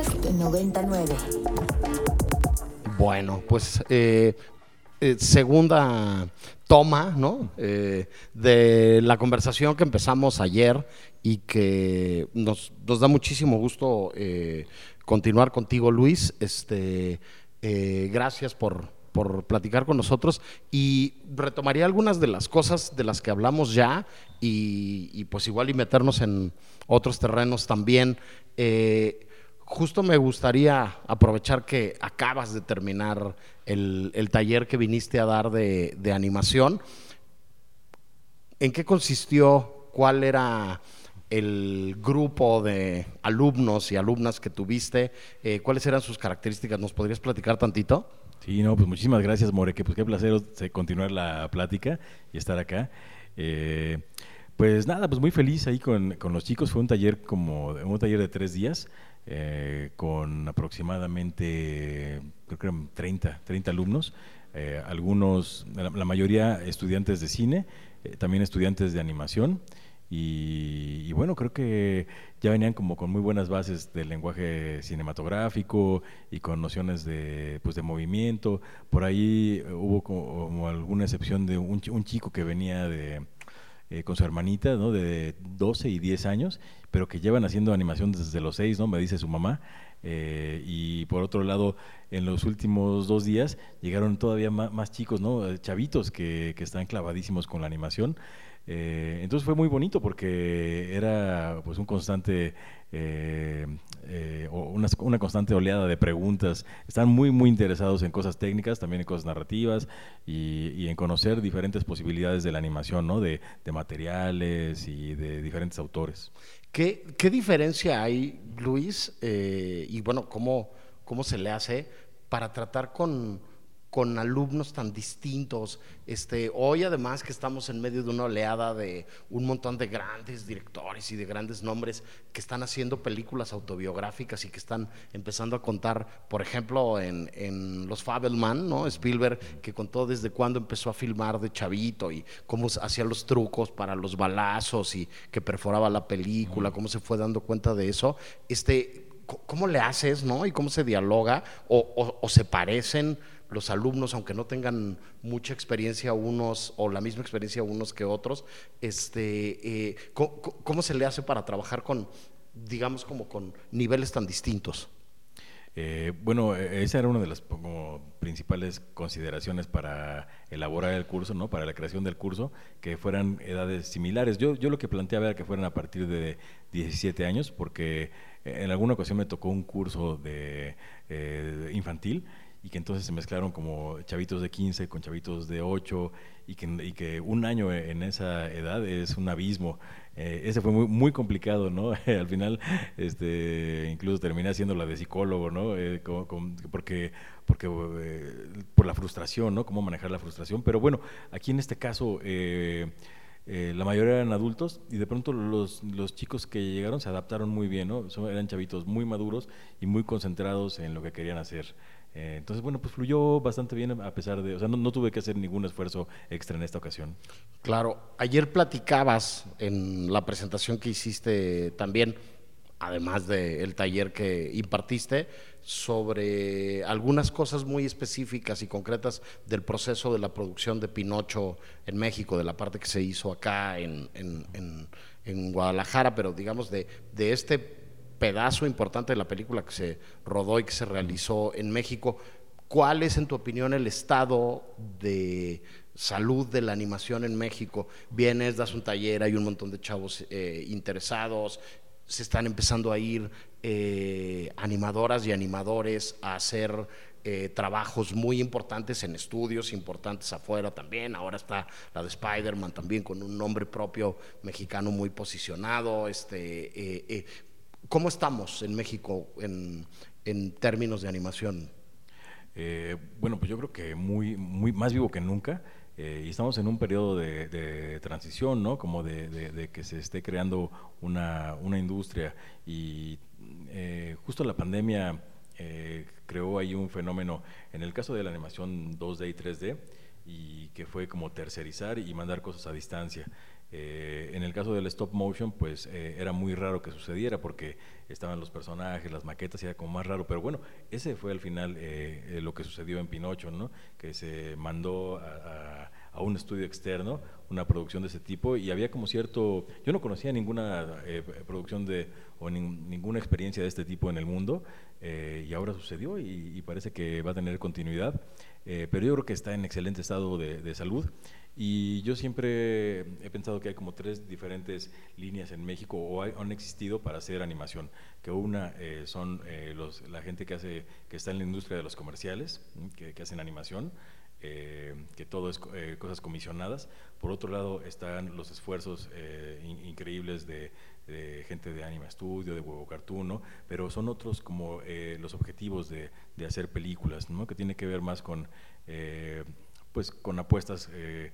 Podcast 99. Bueno, pues eh, eh, segunda toma, ¿no? Eh, de la conversación que empezamos ayer y que nos, da muchísimo gusto continuar contigo, Luis. Este, gracias por, por platicar con nosotros y retomaría algunas de las cosas de las que hablamos ya y, pues igual y meternos en otros terrenos también. Justo me gustaría aprovechar que acabas de terminar el, el taller que viniste a dar de, de animación. ¿En qué consistió? ¿Cuál era el grupo de alumnos y alumnas que tuviste? Eh, ¿Cuáles eran sus características? ¿Nos podrías platicar tantito? Sí, no, pues muchísimas gracias, More, que pues qué placer continuar la plática y estar acá. Eh, pues nada, pues muy feliz ahí con, con los chicos. Fue un taller como un taller de tres días eh, con aproximadamente, creo que eran 30, 30 alumnos, eh, algunos, la, mayoría estudiantes de cine, eh, también estudiantes de animación. Y, y bueno, creo que ya venían como con muy buenas bases del lenguaje cinematográfico y con nociones de, pues de movimiento. Por ahí hubo como, como alguna excepción de un, un chico que venía de, eh, con su hermanita, ¿no? De 12 y 10 años, pero que llevan haciendo animación desde los 6, ¿no? Me dice su mamá. Eh, y por otro lado, en los últimos dos días llegaron todavía más, más chicos, ¿no? Chavitos que, que están clavadísimos con la animación. Eh, entonces fue muy bonito porque era pues un constante eh, eh, una, constante oleada de preguntas. Están muy muy interesados en cosas técnicas, también en cosas narrativas y, en conocer diferentes posibilidades de la animación, ¿no? De, de materiales y de diferentes autores. ¿Qué, qué diferencia hay, Luis? Y bueno, ¿cómo, ¿cómo se le hace para tratar con, con alumnos tan distintos? Este, hoy además que estamos en medio de una oleada de un montón de grandes directores y de grandes nombres que están haciendo películas autobiográficas y que están empezando a contar, por ejemplo, en, en Los Fabelman, ¿no? Spielberg, que contó desde cuándo empezó a filmar de chavito y cómo hacía los trucos para los balazos y que perforaba la película, cómo se fue dando cuenta de eso. Este, ¿Cómo le haces, no? Y cómo se dialoga o, o- o se parecen los alumnos, aunque no tengan mucha experiencia unos o la misma experiencia unos que otros, este, eh, ¿cómo, se le hace para trabajar con, digamos, como con niveles tan distintos? Eh, bueno, eh, esa era una de las principales consideraciones para elaborar el curso, ¿no? Para la creación del curso, que fueran edades similares. Yo, yo lo que planteaba era que fueran a partir de 17 años, porque eh, en alguna ocasión me tocó un curso de, eh, infantil y que entonces se mezclaron como chavitos de 15 con chavitos de 8 y que, un año en esa edad es un abismo. Eh, ese fue muy, muy complicado, ¿no? Al final, este, incluso terminé haciendo la de psicólogo, ¿no? Eh, porque porque eh, por la frustración, ¿no? Cómo manejar la frustración. Pero bueno, aquí en este caso... eh, eh, la mayoría eran adultos y de pronto los, los chicos que llegaron se adaptaron muy bien, ¿no? Eran chavitos muy maduros y muy concentrados en lo que querían hacer. Eh, entonces, bueno, pues fluyó bastante bien a pesar de, o sea, no, no tuve que hacer ningún esfuerzo extra en esta ocasión. Claro, ayer platicabas en la presentación que hiciste también, además del taller que impartiste, sobre algunas cosas muy específicas y concretas del proceso de la producción de Pinocho en México, de la parte que se hizo acá en, en- en- en Guadalajara, pero digamos de, de este pedazo importante de la película que se rodó y que se realizó en México. ¿Cuál es, en tu opinión, el estado de salud de la animación en México? Vienes, das un taller, hay un montón de chavos eh, interesados, se están empezando a ir eh, animadoras y animadores a hacer eh, trabajos muy importantes en estudios importantes afuera también. Ahora está la de Spider-Man también con un nombre propio mexicano muy posicionado. Este, ¿Cómo estamos en México en, en términos de animación? Eh, bueno, pues yo creo que muy, muy más vivo que nunca. eh, y estamos en un periodo de, transición, ¿no? Como de que se esté creando una, una industria. Y eh, justo la pandemia eh, creó ahí un fenómeno, en el caso de la animación 2D y 3D, y que fue como tercerizar y mandar cosas a distancia. Eh, en el caso del stop motion, pues eh, era muy raro que sucediera porque estaban los personajes, las maquetas, y era como más raro. Pero bueno, ese fue al final eh, lo que sucedió en Pinocho, ¿no? Que se mandó a, un estudio externo una producción de ese tipo y había como cierto. Yo no conocía ninguna producción de o ninguna experiencia de este tipo en el mundo y ahora sucedió y, parece que va a tener continuidad. pero yo creo que está en excelente estado de, de salud y yo siempre he pensado que hay como tres diferentes líneas en México o han existido para hacer animación. Que una eh, son eh, los, la gente que, hace, que está en la industria de los comerciales, que, hacen animación, eh, que todo es cosas comisionadas. Por otro lado están los esfuerzos increíbles de, gente de Anima Studio, de Huevo Cartoon, pero son otros como los objetivos de, de, hacer películas, ¿no? que tiene que ver más con pues con apuestas eh,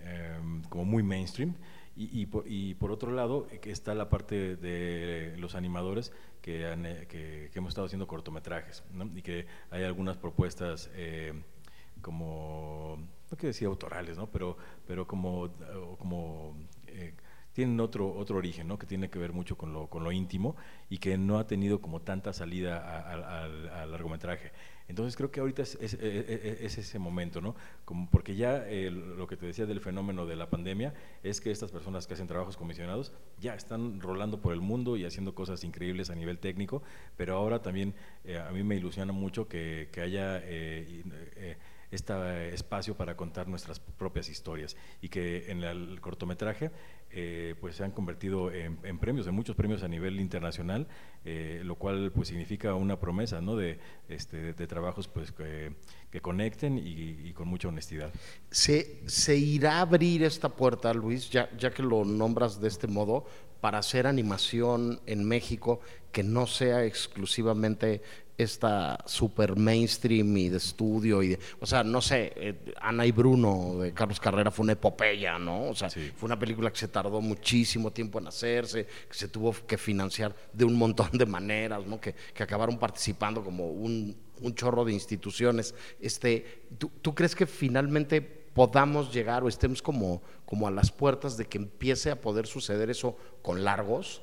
em, como muy mainstream. Y, y, por, otro lado, eh, que está la parte de los animadores que, eh, que, hemos estado haciendo cortometrajes y que hay algunas propuestas como, no quiero decir autorales, ¿no? pero, pero como, como tienen otro, otro origen, ¿no? que tiene que ver mucho con lo, con lo íntimo y que no ha tenido como tanta salida al largometraje. Entonces creo que ahorita es, ese momento, ¿no? Porque ya lo que te decía del fenómeno de la pandemia es que estas personas que hacen trabajos comisionados ya están rolando por el mundo y haciendo cosas increíbles a nivel técnico, pero ahora también eh, a mí me ilusiona mucho que, haya... Eh, eh, este espacio para contar nuestras propias historias y que en el cortometraje eh, pues se han convertido en, premios, en muchos premios a nivel internacional, eh, lo cual pues significa una promesa ¿no? de, este, de trabajos pues que, conecten y, con mucha honestidad. ¿Se, ¿Se irá a abrir esta puerta, Luis, ya, ya que lo nombras de este modo, para hacer animación en México que no sea exclusivamente esta super mainstream y de estudio y o sea, no sé, eh, Ana y Bruno de Carlos Carrera fue una epopeya, ¿no? O sea, fue una película que se tardó muchísimo tiempo en hacerse, que se tuvo que financiar de un montón de maneras, ¿no? Que, que acabaron participando como un, un, chorro de instituciones. Este, ¿tú, ¿Tú crees que finalmente podamos llegar o estemos como, como a las puertas de que empiece a poder suceder eso con largos?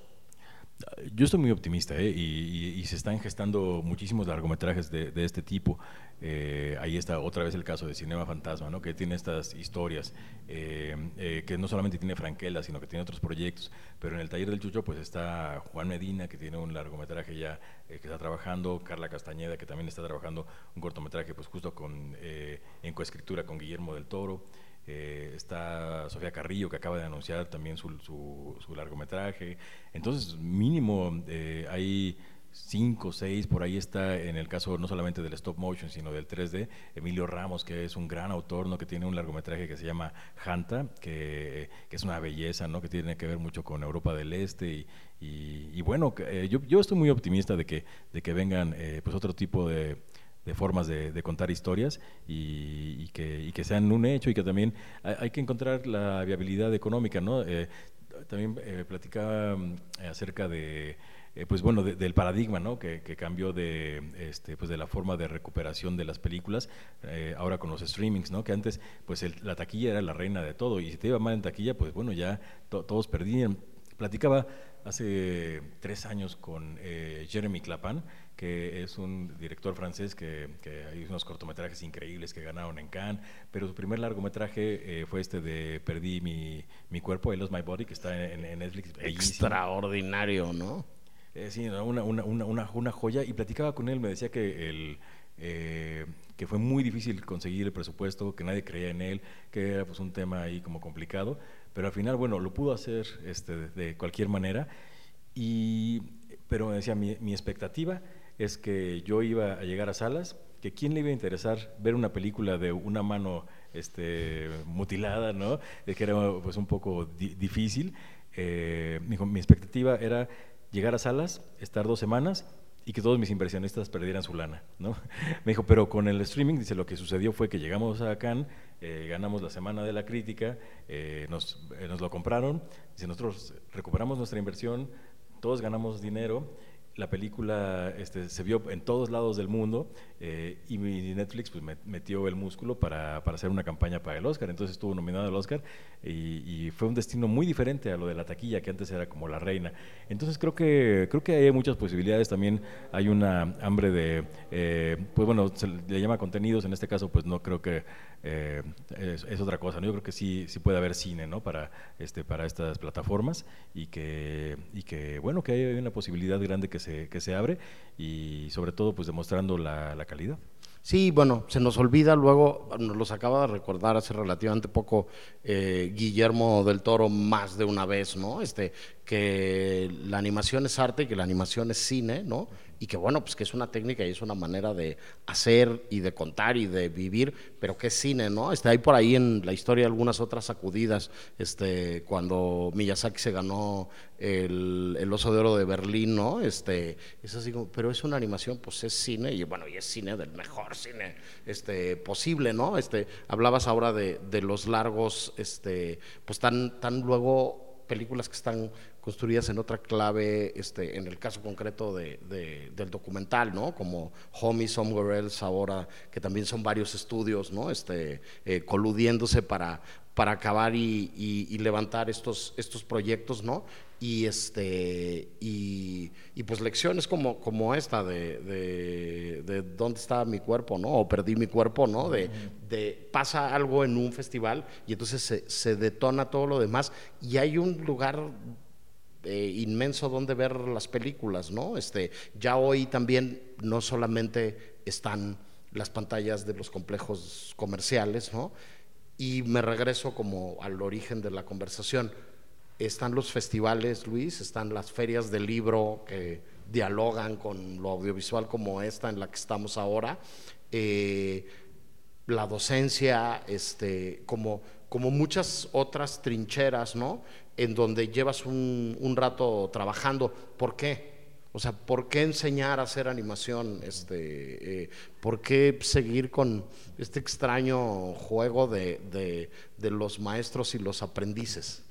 Yo estoy muy optimista ¿eh? y, se están gestando muchísimos largometrajes de, este tipo. Eh, ahí está otra vez el caso de Cinema Fantasma, ¿no? que tiene estas historias, eh, que no solamente tiene Franquela, sino que tiene otros proyectos. Pero en el taller del Chucho pues está Juan Medina, que tiene un largometraje ya que está trabajando, Carla Castañeda, que también está trabajando un cortometraje pues justo con, en coescritura con Guillermo del Toro. Eh, está Sofía Carrillo, que acaba de anunciar también su, su, largometraje. Entonces, mínimo, eh, hay cinco, seis, por ahí está en el caso no solamente del stop motion, sino del 3D, Emilio Ramos, que es un gran autor, ¿no? que tiene un largometraje que se llama Hanta, que, es una belleza, ¿no? que tiene que ver mucho con Europa del Este. Y, y, bueno, eh, yo, yo, estoy muy optimista de que, de que vengan pues otro tipo de de formas de, contar historias y, que, que, sean un hecho y que también hay, que encontrar la viabilidad económica, ¿no? Eh, también eh, platicaba mm, acerca de eh, pues bueno del paradigma ¿no? que, cambió de este pues de la forma de recuperación de las películas ahora con los streamings ¿no? que antes pues la taquilla era la reina de todo y si te iba mal en taquilla pues bueno ya todos perdían platicaba hace tres años con Jeremy Clapan que es un director francés que, hay unos cortometrajes increíbles que ganaron en Cannes, pero su primer largometraje eh, fue este de Perdí mi, mi cuerpo, I Lost My Body, que está en, Netflix. Extraordinario, ¿no? Eh, sí, una, una, una, una, joya. Y platicaba con él, me decía que el... Eh, que fue muy difícil conseguir el presupuesto, que nadie creía en él, que era pues un tema ahí como complicado, pero al final, bueno, lo pudo hacer este, de cualquier manera, y, pero me decía, mi, mi expectativa es que yo iba a llegar a salas, que quién le iba a interesar ver una película de una mano este, mutilada, ¿no? Que era pues, un poco difícil. Eh, mi, mi expectativa era llegar a salas, estar dos semanas y que todos mis inversionistas perdieran su lana, ¿no? Me dijo, pero con el streaming, dice, lo que sucedió fue que llegamos a Cannes, eh, ganamos la Semana de la Crítica, eh, nos, nos, lo compraron, dice, nosotros recuperamos nuestra inversión, todos ganamos dinero la película este, se vio en todos lados del mundo eh, y Netflix pues, metió el músculo para, para, hacer una campaña para el Oscar. Entonces estuvo nominado al Oscar y, fue un destino muy diferente a lo de la taquilla, que antes era como la reina. Entonces creo que, creo que hay muchas posibilidades. También hay una hambre de, eh, pues bueno, se le llama contenidos. En este caso, pues no creo que eh, es, otra cosa. ¿no? Yo creo que sí, sí puede haber cine ¿no? para, este, para estas plataformas y que, y que, bueno, que hay una posibilidad grande que se, que se abre y sobre todo pues demostrando la, calidad. Sí, bueno, se nos olvida luego, nos acaba de recordar hace relativamente poco eh, Guillermo del Toro más de una vez, ¿no? Este, que la animación es arte y que la animación es cine, ¿no? Y que bueno, pues que es una técnica y es una manera de hacer y de contar y de vivir, pero que es cine, ¿no? Este, hay por ahí en la historia algunas otras sacudidas, este, cuando Miyazaki se ganó el, el Oso de Oro de Berlín, ¿no? Este, es así pero es una animación, pues es cine y bueno, y es cine del mejor cine este, posible, ¿no? Este, hablabas ahora de, de los largos, este, pues tan, tan luego películas que están construidas en otra clave, este, en el caso concreto de, del documental, ¿no? Como Homie Somewhere Else ahora, que también son varios estudios, ¿no? Este, eh, coludiéndose para, para acabar y, levantar estos, estos proyectos, ¿no? Y, este, y, pues lecciones como, como esta de, de, dónde está mi cuerpo, ¿no? O perdí mi cuerpo, ¿no? De, de pasa algo en un festival y entonces se, se detona todo lo demás y hay un lugar eh, inmenso donde ver las películas, ¿no? Este, ya hoy también no solamente están las pantallas de los complejos comerciales, ¿no? Y me regreso como al origen de la conversación. Están los festivales, Luis, están las ferias del libro que dialogan con lo audiovisual como esta en la que estamos ahora. Eh, la docencia, este, como, como muchas otras trincheras, ¿no? En donde llevas un, rato trabajando. ¿Por qué? O sea, ¿por qué enseñar a hacer animación? Este, eh, ¿Por qué seguir con este extraño juego de, los maestros y los aprendices?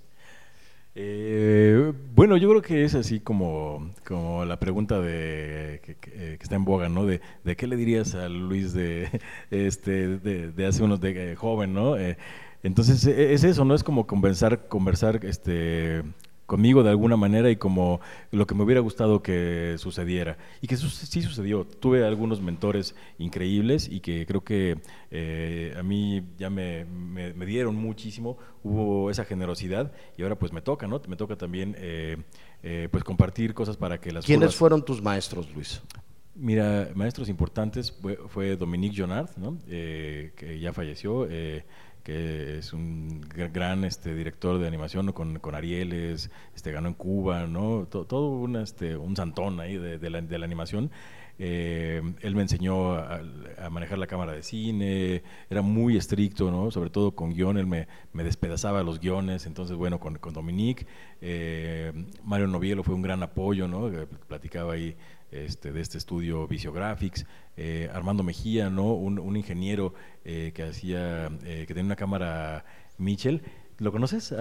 Eh, bueno, yo creo que es así como, como la pregunta de, que, está en boga, ¿no? De, qué le dirías a Luis de, este, de, hace unos de joven, ¿no? Eh, entonces e, es eso, ¿no? Es como conversar, conversar este, conmigo de alguna manera y como lo que me hubiera gustado que sucediera. Y que sí sucedió. Tuve algunos mentores increíbles y que creo que eh, a mí ya me, dieron muchísimo, hubo esa generosidad y ahora pues me toca, ¿no? Me toca también eh, eh, pues compartir cosas para que las... ¿Quiénes fueron tus maestros, Luis? Mira, maestros importantes fue, Dominique Jonard, ¿no? que ya falleció que es un gran este, director de animación con, con Arieles, este, ganó en Cuba, ¿no? todo, un, este, un santón ahí de, la, de la, animación. Eh, él me enseñó a, manejar la cámara de cine, era muy estricto, ¿no? sobre todo con guion, él me, despedazaba los guiones, entonces bueno, con, con Dominique, eh, Mario Novielo fue un gran apoyo, ¿no? platicaba ahí este, de este estudio Visiographics, eh, Armando Mejía, ¿no? un, ingeniero eh, que hacía, eh, que tenía una cámara Mitchell. ¿Lo conoces?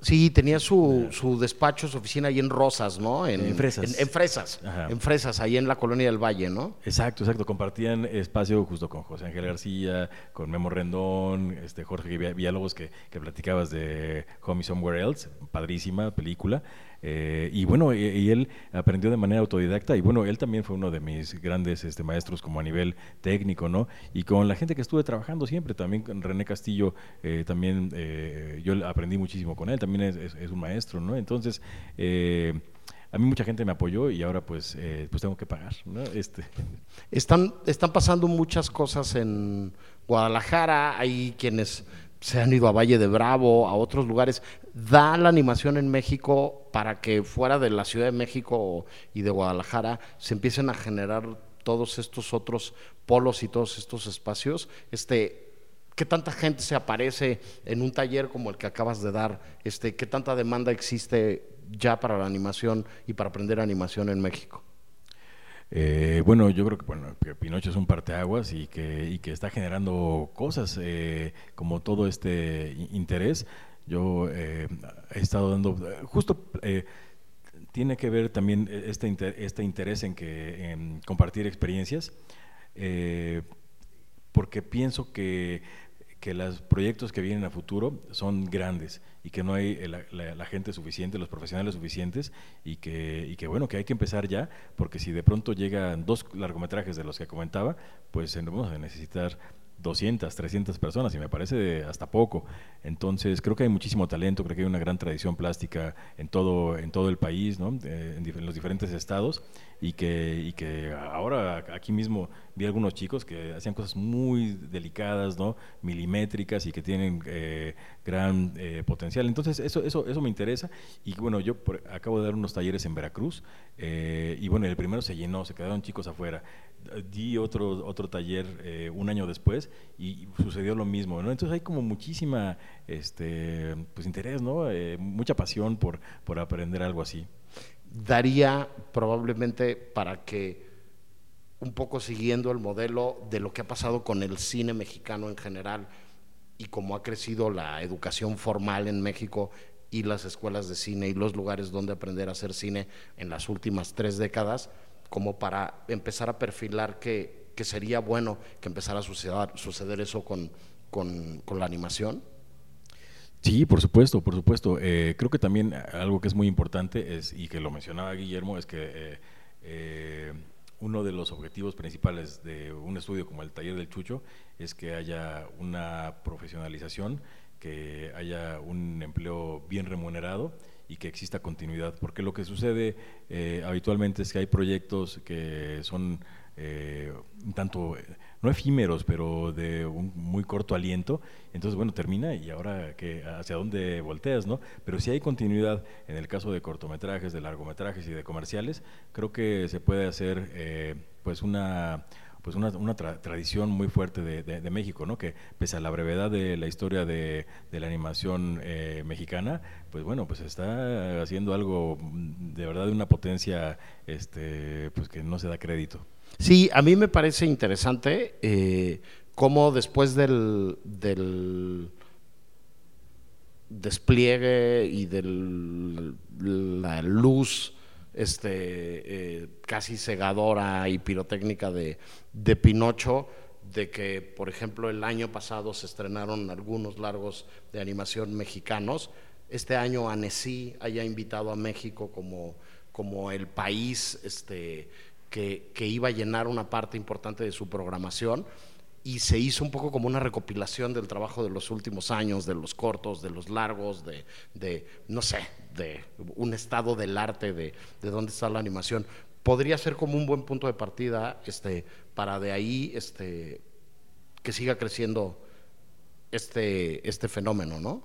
Sí, tenía su, su, despacho, su oficina ahí en Rosas, ¿no? En, Fresas. En, Fresas, en Fresas, ahí en la colonia del Valle, ¿no? Exacto, exacto. Compartían espacio justo con José Ángel García, con Memo Rendón, este Jorge Villalobos, que, que platicabas de Homie Somewhere Else, padrísima película. Eh, y bueno, y, él aprendió de manera autodidacta y bueno, él también fue uno de mis grandes este, maestros como a nivel técnico, ¿no? Y con la gente que estuve trabajando siempre, también con René Castillo, eh, también eh, yo aprendí muchísimo con él, también es, un maestro, ¿no? Entonces, a mí mucha gente me apoyó y ahora pues, pues tengo que pagar, ¿no? Este. Están, están pasando muchas cosas en Guadalajara, hay quienes se han ido a Valle de Bravo, a otros lugares. Da la animación en México para que fuera de la Ciudad de México y de Guadalajara se empiecen a generar todos estos otros polos y todos estos espacios. Este, ¿Qué tanta gente se aparece en un taller como el que acabas de dar? Este, ¿Qué tanta demanda existe ya para la animación y para aprender animación en México? Eh, bueno, yo creo que, bueno, que Pinocho es un parteaguas y que, y que está generando cosas eh, como todo este interés. Yo eh, he estado dando, justo tiene que ver también este, este interés en, que, compartir experiencias, eh, porque pienso que, que los proyectos que vienen a futuro son grandes y que no hay la, gente suficiente, los profesionales suficientes y que, y que bueno, que hay que empezar ya, porque si de pronto llegan dos largometrajes de los que comentaba, pues vamos a necesitar 200, 300 personas y me parece hasta poco. Entonces creo que hay muchísimo talento, creo que hay una gran tradición plástica en todo, en todo el país, ¿no? Eh, en, los diferentes estados y que, y que ahora aquí mismo vi algunos chicos que hacían cosas muy delicadas, ¿no? milimétricas y que tienen eh, gran eh, potencial. Entonces eso, eso, eso me interesa y bueno, yo acabo de dar unos talleres en Veracruz y bueno, el primero se llenó, se quedaron chicos afuera di otro, otro taller eh, un año después y sucedió lo mismo. Entonces hay como muchísima este, pues interés, ¿no? Eh, mucha pasión por, por aprender algo así. Daría probablemente para que un poco siguiendo el modelo de lo que ha pasado con el cine mexicano en general y cómo ha crecido la educación formal en México y las escuelas de cine y los lugares donde aprender a hacer cine en las últimas tres décadas, como para empezar a perfilar que, sería bueno que empezara a suceder, suceder eso con, la animación? Sí, por supuesto, por supuesto. Eh, creo que también algo que es muy importante es, y que lo mencionaba Guillermo, es que eh, eh, uno de los objetivos principales de un estudio como el taller del Chucho es que haya una profesionalización, que haya un empleo bien remunerado y que exista continuidad, porque lo que sucede eh, habitualmente es que hay proyectos que son eh, un tanto, no efímeros, pero de un muy corto aliento, entonces bueno, termina y ahora que hacia dónde volteas, ¿no? Pero si hay continuidad en el caso de cortometrajes, de largometrajes y de comerciales, creo que se puede hacer eh, pues una pues una, una tradición muy fuerte de, de, México, ¿no? que pese a la brevedad de la historia de, de la animación eh, mexicana, pues bueno, pues está haciendo algo de verdad de una potencia este, pues que no se da crédito. Sí, a mí me parece interesante eh, cómo después del, del despliegue y de la luz este, eh, casi cegadora y pirotécnica de, de Pinocho, de que, por ejemplo, el año pasado se estrenaron algunos largos de animación mexicanos. Este año Annecy haya invitado a México como, como el país este, que, que, iba a llenar una parte importante de su programación y se hizo un poco como una recopilación del trabajo de los últimos años, de los cortos, de los largos, de, de no sé, de un estado del arte, de, de, dónde está la animación. Podría ser como un buen punto de partida este, para de ahí este, que siga creciendo este, este fenómeno, ¿no?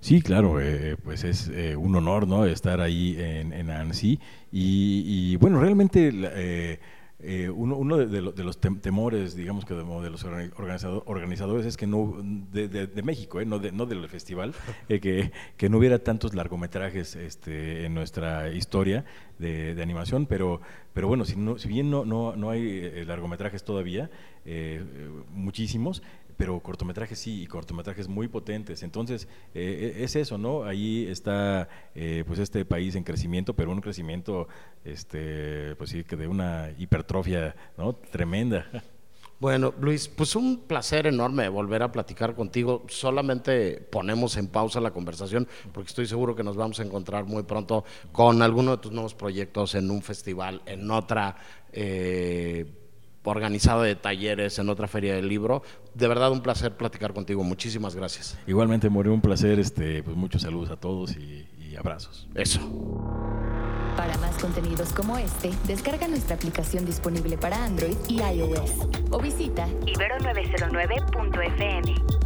Sí, claro, eh, pues es eh, un honor ¿no? estar ahí en, en ANSI y, bueno, realmente... Eh, eh, uno, uno de, los temores, digamos que de, los organizadores es que no, de, México, eh, no, no del festival, eh, que, que, no hubiera tantos largometrajes este, en nuestra historia de, animación, pero, pero bueno, si, no, si bien no, no, no hay largometrajes todavía, muchísimos, pero cortometrajes sí, y cortometrajes muy potentes. Entonces, eh, eh, es eso, ¿no? Ahí está eh, pues este país en crecimiento, pero un crecimiento, este, pues sí, que de una hipertrofia, ¿no? Tremenda. Bueno, Luis, pues un placer enorme volver a platicar contigo. Solamente ponemos en pausa la conversación porque estoy seguro que nos vamos a encontrar muy pronto con alguno de tus nuevos proyectos en un festival, en otra organizado de talleres en otra feria del libro. De verdad un placer platicar contigo. Muchísimas gracias. Igualmente, More, un placer. Este, pues muchos saludos a todos y, y abrazos. Eso. Para más contenidos como este, descarga nuestra aplicación disponible para Android y iOS o visita ibero909.fm.